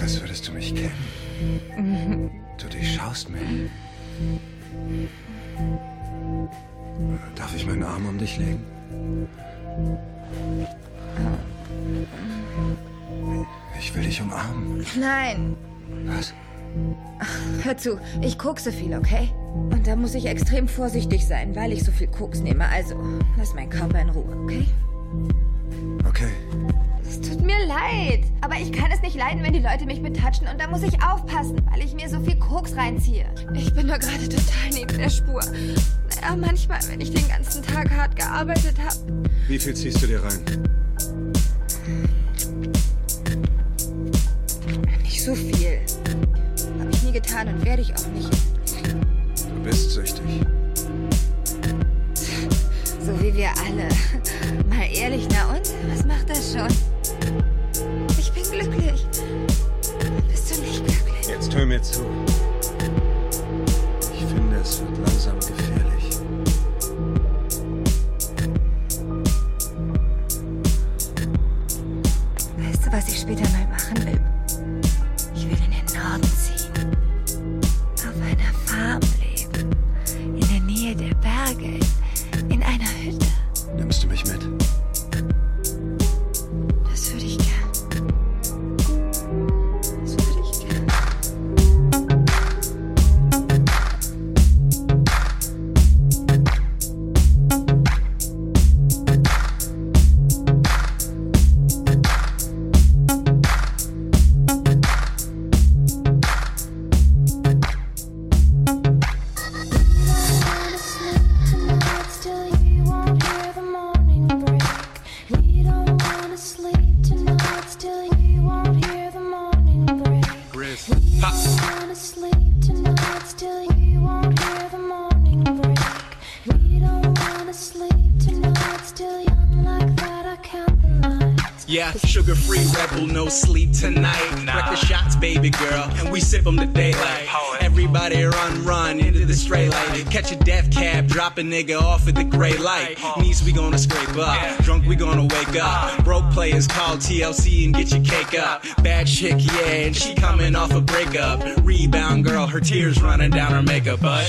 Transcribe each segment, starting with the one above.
tust, als würdest du mich kennen. Du durchschaust mich. Darf ich meinen Arm um dich legen? Ich will dich umarmen. Nein. Was? Hör zu, ich kokse viel, okay? Und da muss ich extrem vorsichtig sein, weil ich so viel Koks nehme. Also, lass meinen Körper in Ruhe, okay? Okay. Es tut mir leid, aber ich kann es nicht leiden, wenn die Leute mich betatschen und da muss ich aufpassen, weil ich mir so viel Koks reinziehe. Ich bin nur gerade total neben der Spur. Naja, manchmal, wenn ich den ganzen Tag hart gearbeitet habe. Wie viel ziehst du dir rein? Nicht so viel. Habe ich nie getan und werde ich auch nicht. Du bist süchtig. So wie wir alle. Mal ehrlich, na und? Was macht das schon? Bin glücklich. Bist du nicht glücklich? Jetzt hör mir zu. Ich finde, es wird langsam gefährlich. No sleep tonight. Wreck the shots, baby girl, and we sip 'em to daylight. Everybody run, run into the straight light. Catch a death cab, drop a nigga off at the gray light. Oh. Knees we gonna scrape up, drunk we gonna wake up. Ah. Broke players call TLC and get your cake up. Bad chick, yeah, and she coming off a breakup. Rebound girl, her tears running down her makeup, but.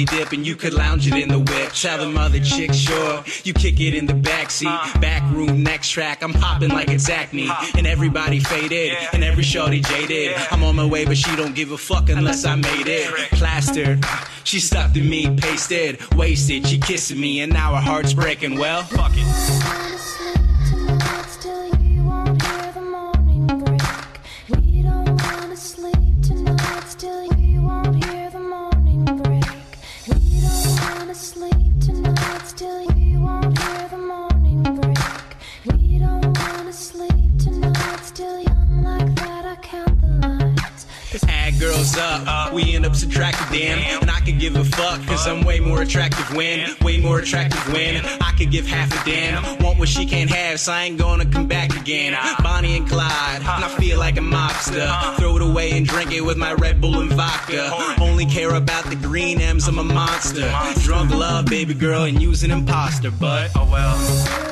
We could probably dip, and you could lounge it in the whip. Tell them other chicks, sure, you kick it in the backseat. Uh. Back room, next track, I'm popping like it's acne, uh. and everybody faded, and every shorty jaded. I'm on my way, but she don't give a fuck unless I made it. Plastered, she stuffed in me, pasted, wasted. She kissing me, and now her heart's breaking. Well, fuck it. Attractive when, way more attractive when I could give half a damn. Want what she can't have, so I ain't gonna come back again. Uh, Bonnie and Clyde, and I feel like a mobster. Throw it away and drink it with my Red Bull and vodka. Only care about the green M's, I'm a monster. Drunk love, baby girl, and use an imposter, but oh well.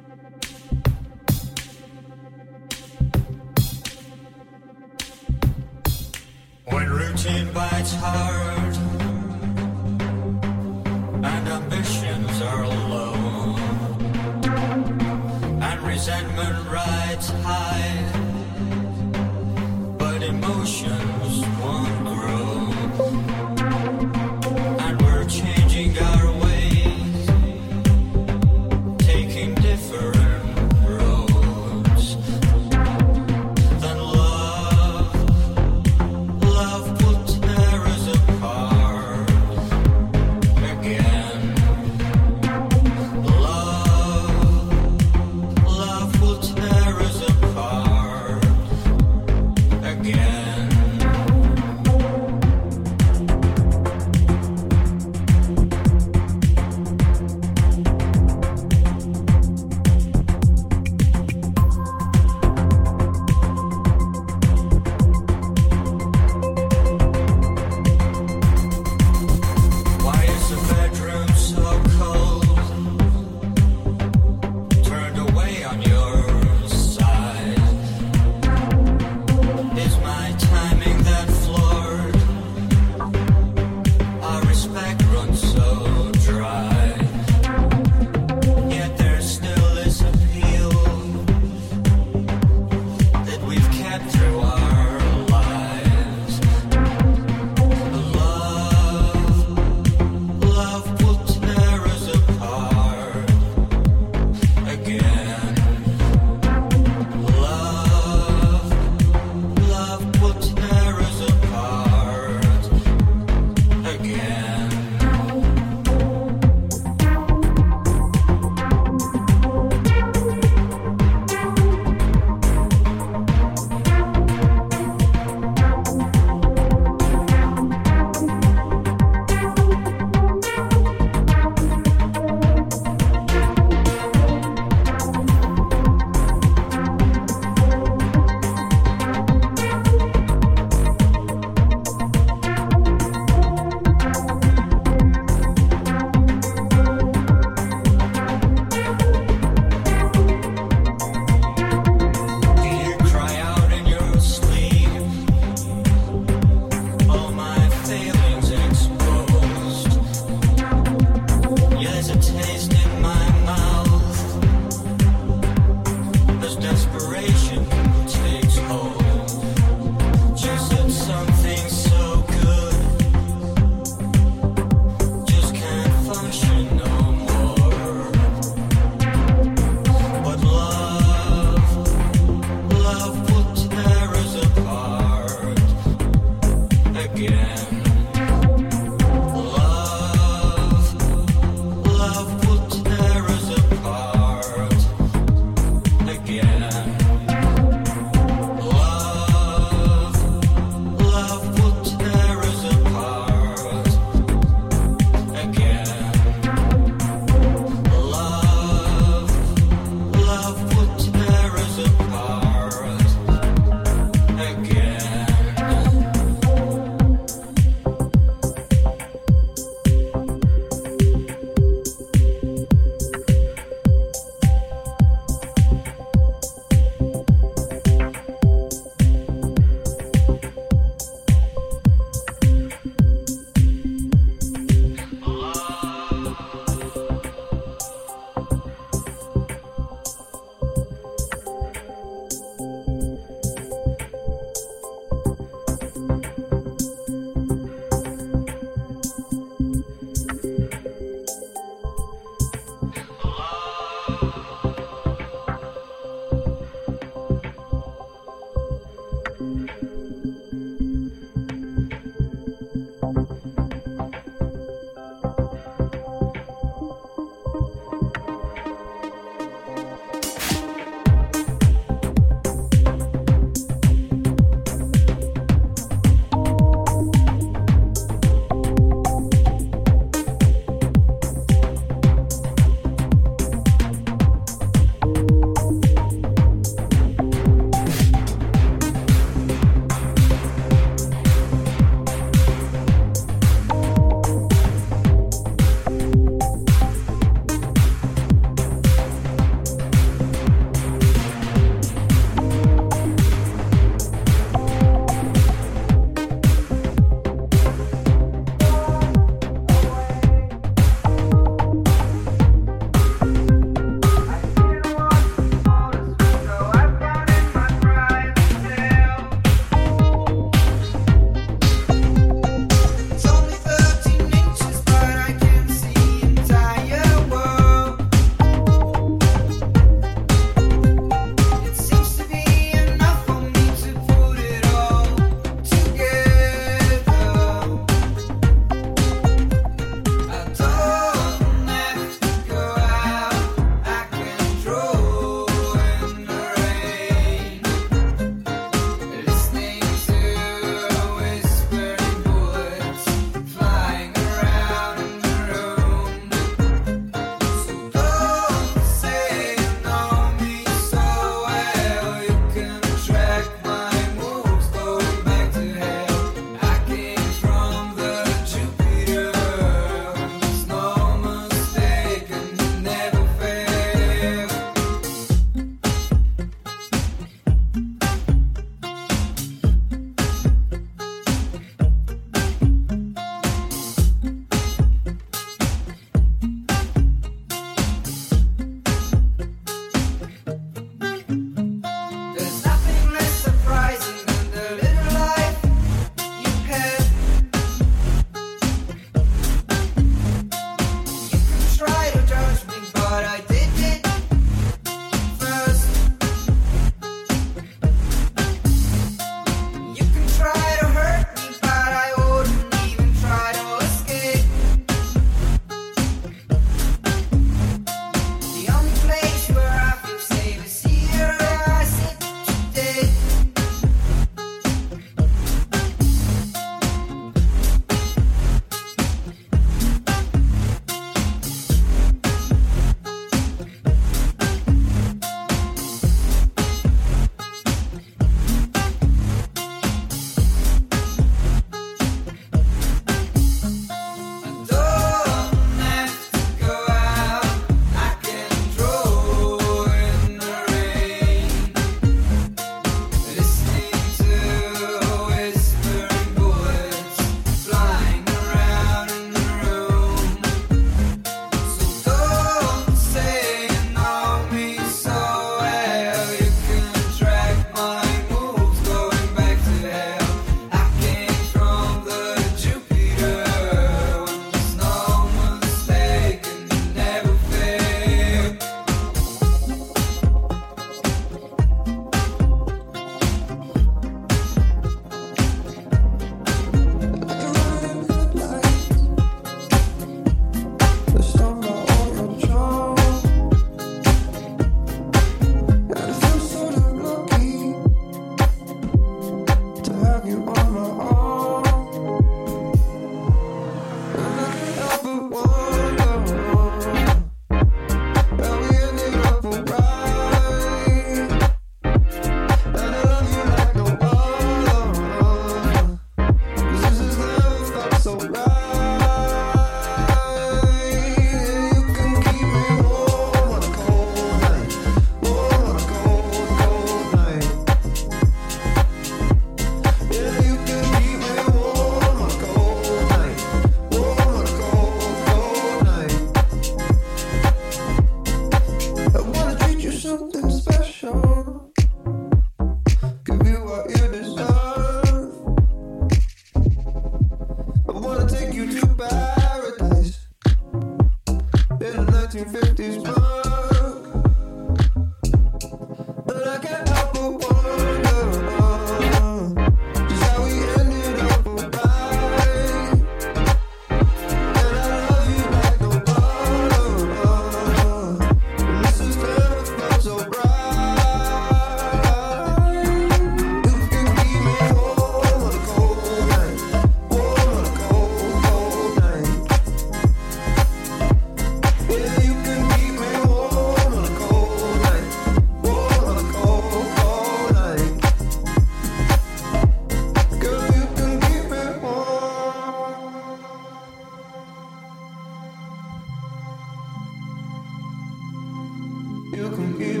You can keep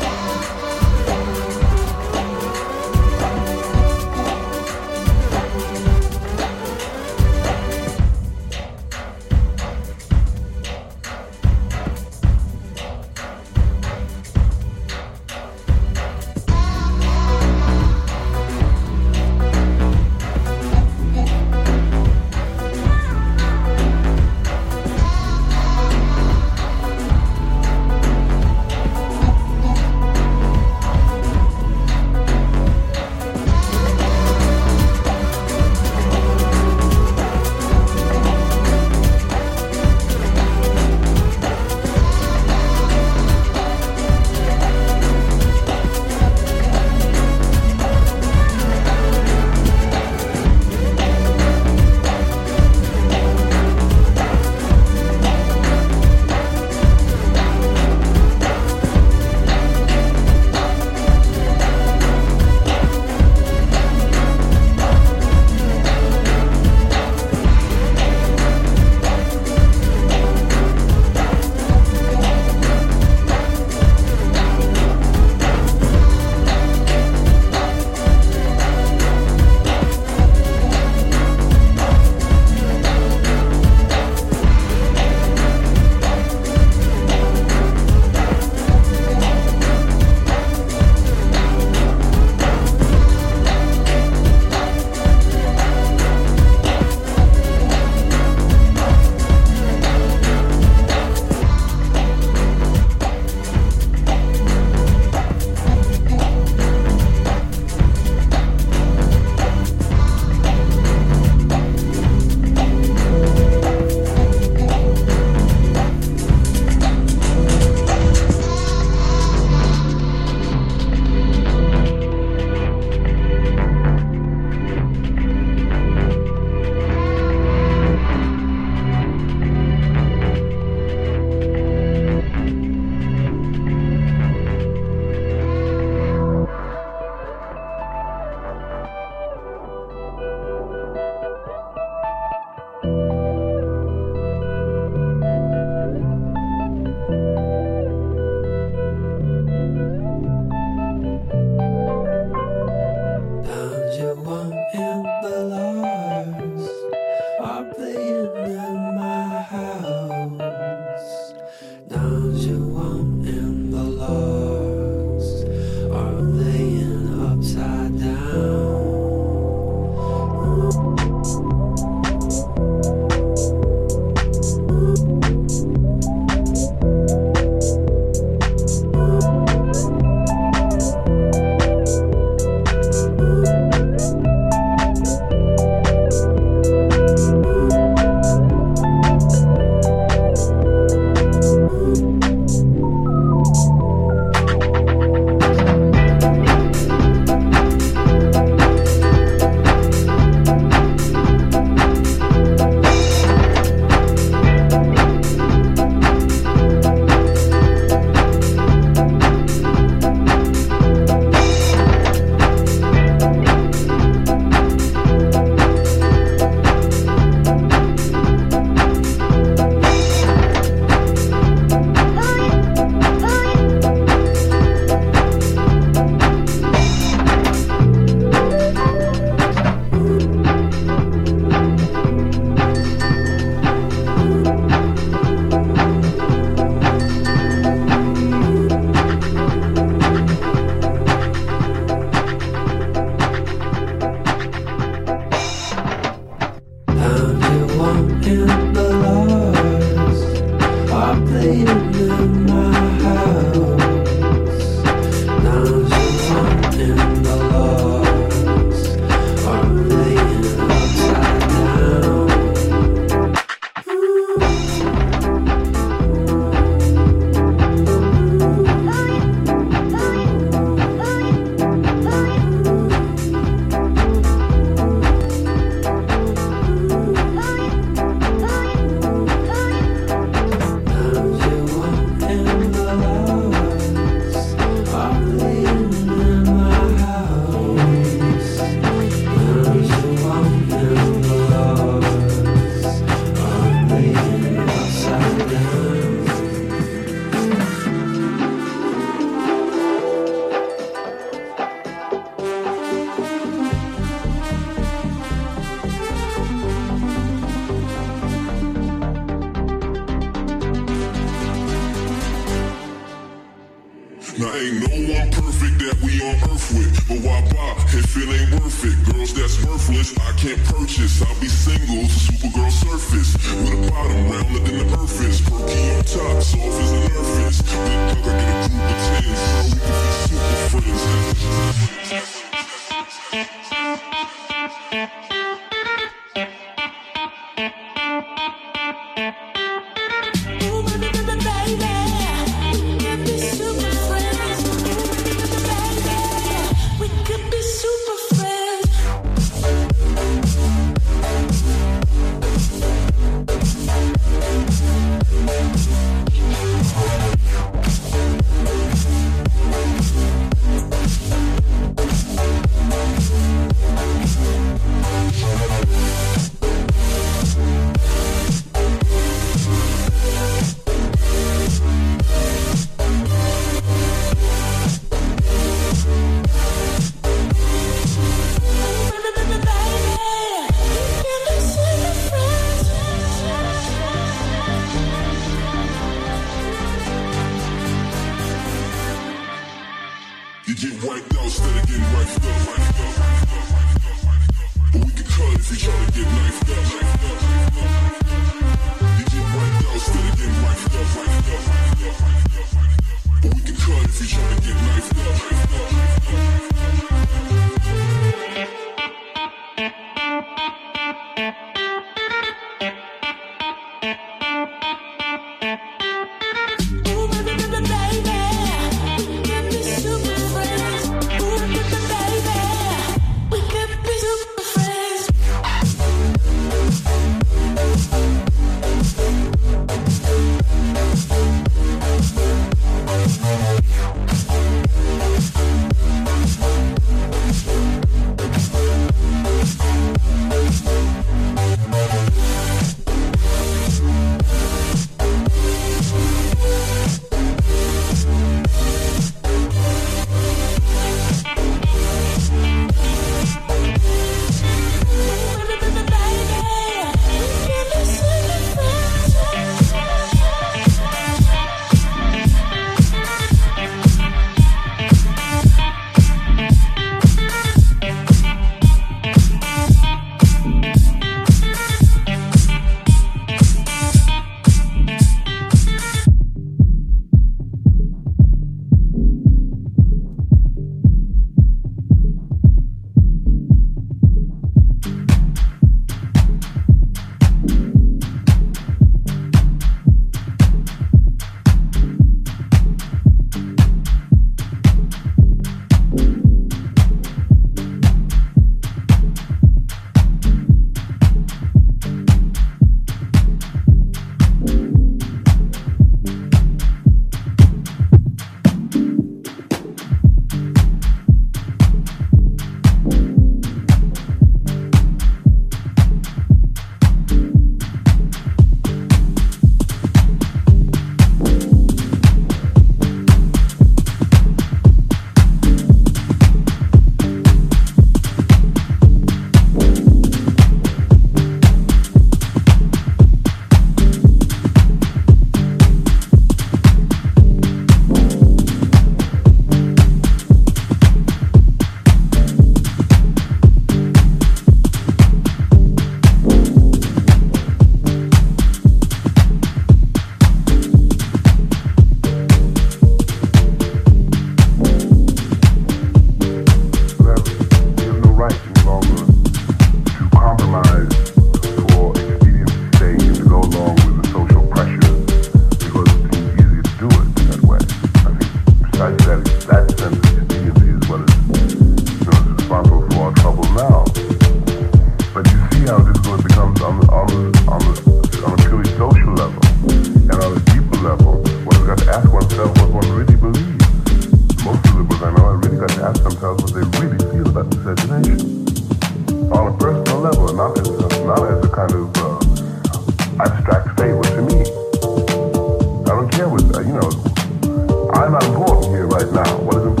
I'm on board here right now. What is important?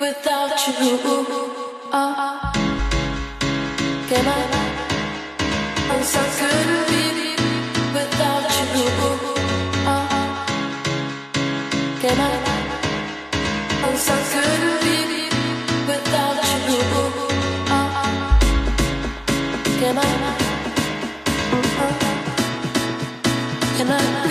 without you. Uh, can I? Without you. Uh, can I? Without you. Uh, can I? Can I?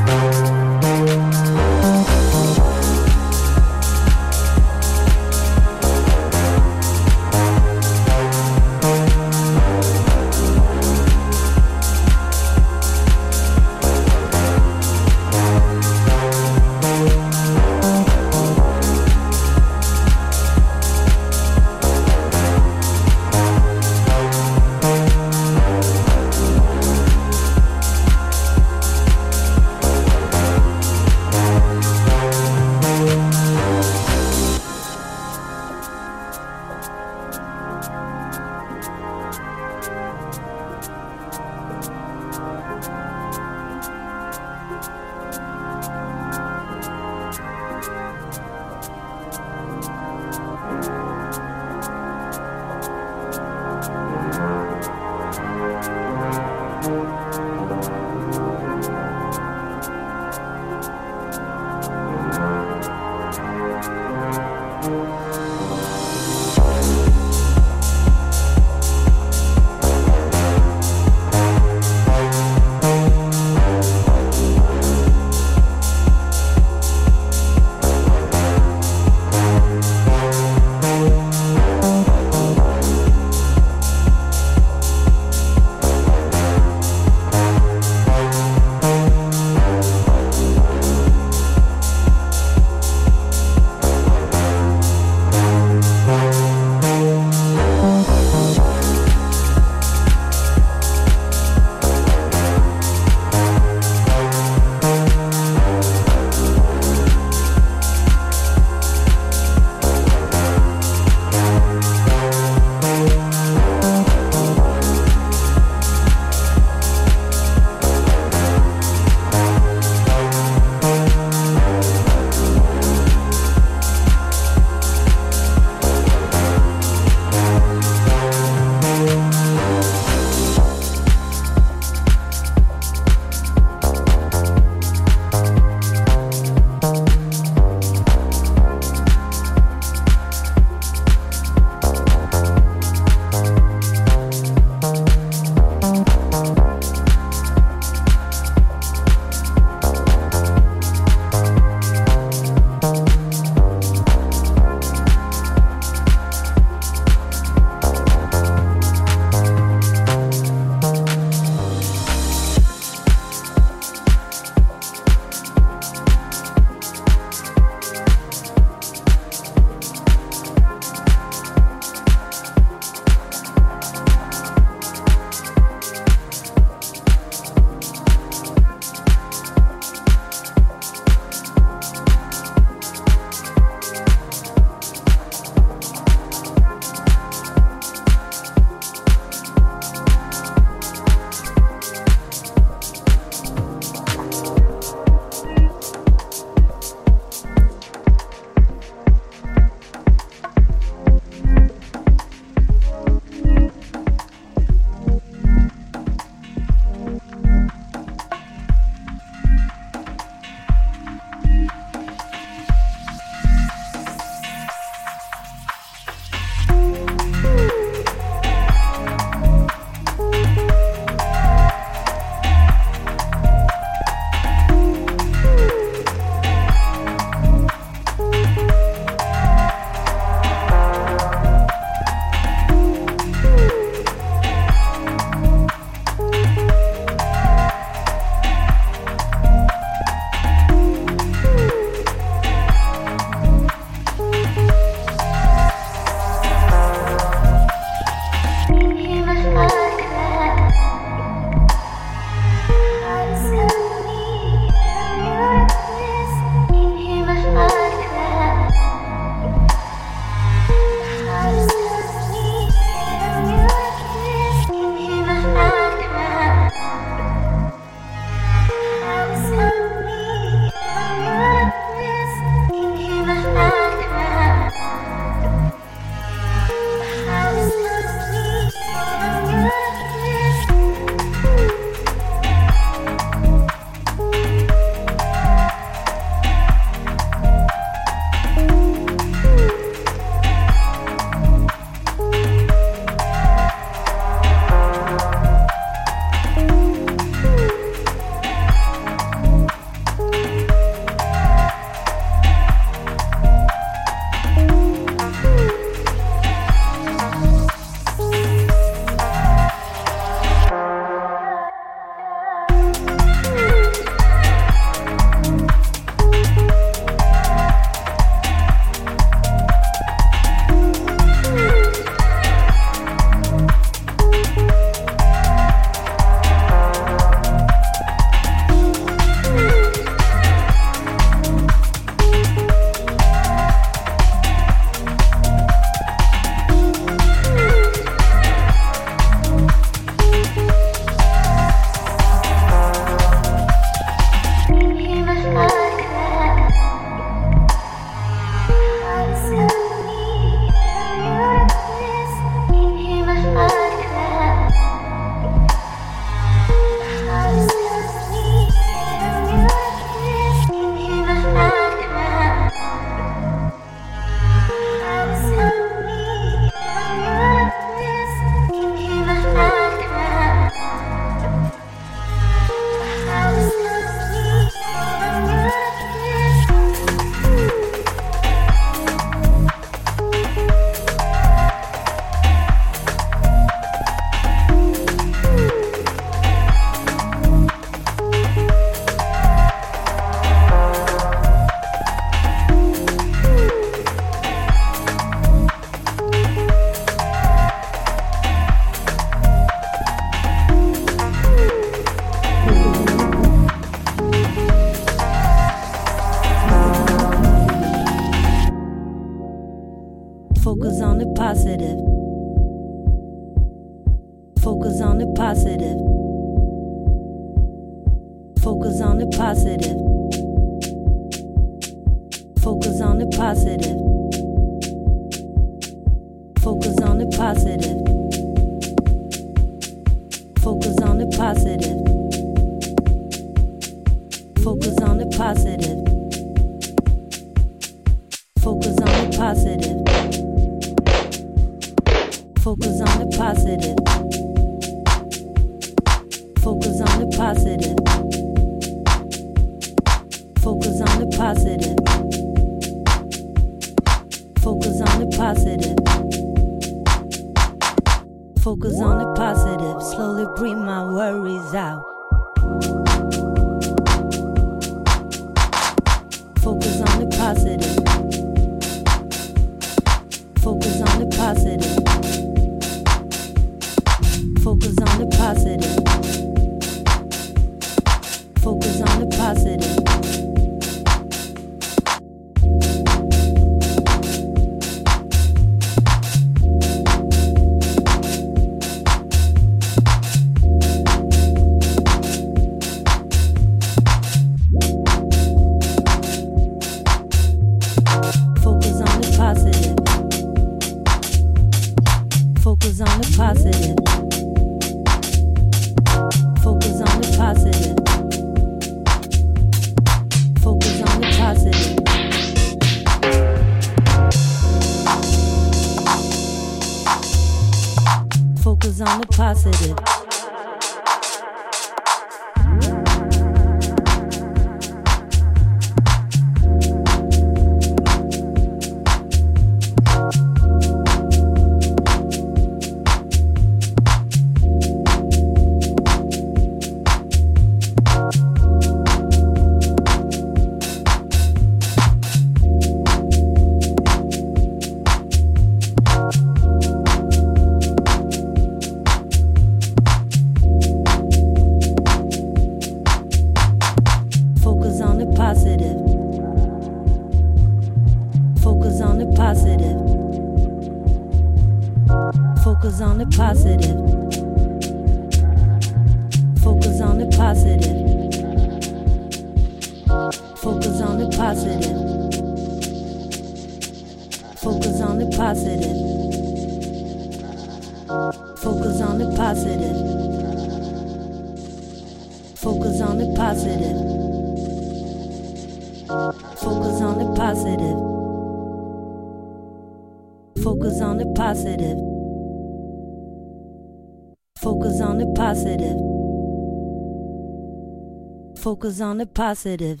Focus on the positive.